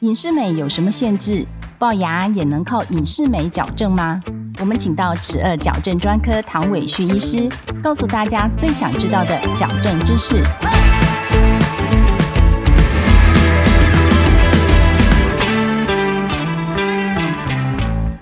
隐适美有什么限制？龅牙也能靠隐适美矫正吗？我们请到齿颚矫正专科唐伟旭医师，告诉大家最想知道的矫正知识。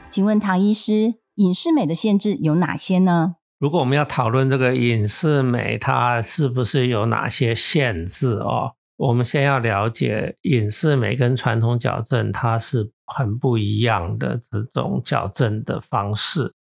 请问唐医师，隐适美的限制有哪些呢？如果我们要讨论这个隐适美，它是不是有哪些限制哦？我们先要了解隐适美跟传统矫正它是很不一样的这种矫正的方式。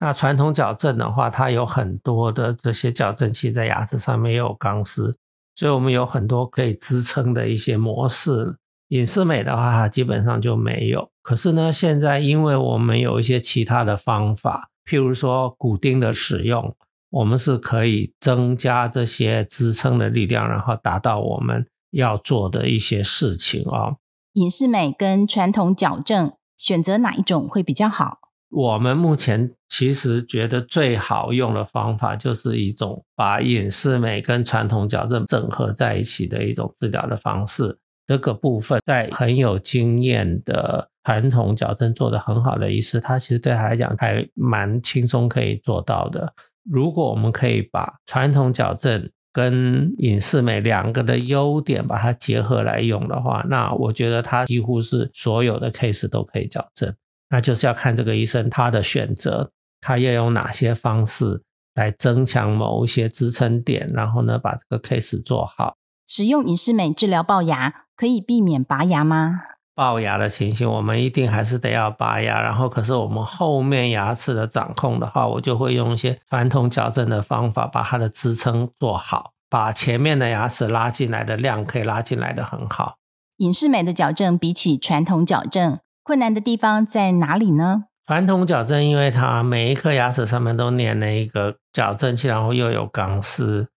那传统矫正的话，它有很多的这些矫正器在牙齿上面有钢丝，所以我们有很多可以支撑的一些模式。隐适美的话，基本上就没有。可是呢，现在因为我们有一些其他的方法，譬如说骨钉的使用，我们是可以增加这些支撑的力量，然后达到我们要做的一些事情啊。隐适美跟传统矫正，选择哪一种会比较好？我们目前其实觉得最好用的方法，就是一种把隐适美跟传统矫正整合在一起的一种治疗的方式。这个部分在很有经验的传统矫正做得很好的医师，他其实对他来讲还蛮轻松可以做到的。如果我们可以把传统矫正跟隐适美两个的优点把它结合来用的话，那我觉得它几乎是所有的 case 都可以矫正。那就是要看这个医生他的选择，他要用哪些方式来增强某一些支撑点，然后呢把这个 case 做好。使用隐适美治疗龅牙。可以避免拔牙吗？龅牙的情形，我们一定还是得要拔牙。然后，可是我们后面牙齿的掌控的话，我就会用一些传统矫正的方法，把它的支撑做好，把前面的牙齿拉进来的量可以拉进来的很好。隐适美的矫正比起传统矫正，困难的地方在哪里呢？传统矫正，因为它每一颗牙齿上面都粘了一个矫正器，然后又有钢丝。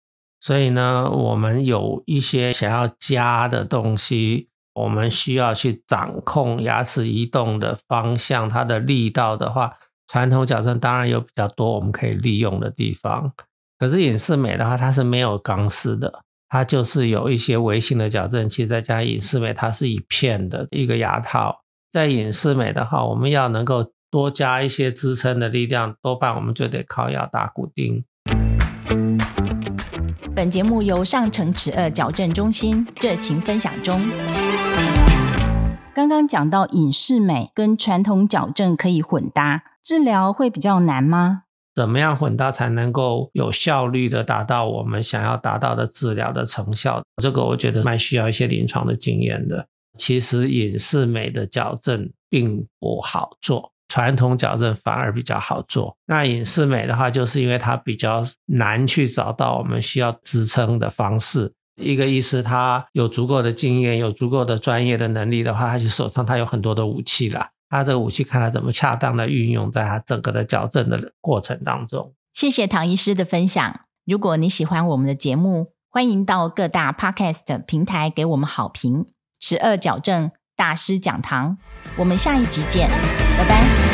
所以呢，我们有一些想要加的东西，我们需要去掌控牙齿移动的方向，它的力道的话，传统矫正当然有比较多我们可以利用的地方。可是隐适美的话，它是没有钢丝的，它就是有一些微型的矫正器，再加隐适美，它是一片的一个牙套。在隐适美的话，我们要能够多加一些支撑的力量，多半我们就得靠要打骨钉。本节目由上城齿颚矫正中心热情分享中。刚刚讲到隐适美跟传统矫正可以混搭，治疗会比较难吗？怎么样混搭才能够有效率的达到我们想要达到的治疗的成效？这个我觉得蛮需要一些临床的经验的。其实隐适美的矫正并不好做。传统矫正反而比较好做。那隐适美的话，就是因为它比较难去找到我们需要支撑的方式。一个医师他有足够的经验，有足够的专业的能力的话，他就手上他有很多的武器啦。他这个武器看他怎么恰当的运用在他整个的矫正的过程当中。谢谢唐医师的分享。如果你喜欢我们的节目，欢迎到各大 podcast 平台给我们好评。十二矫正大师讲堂，我们下一集见。拜拜。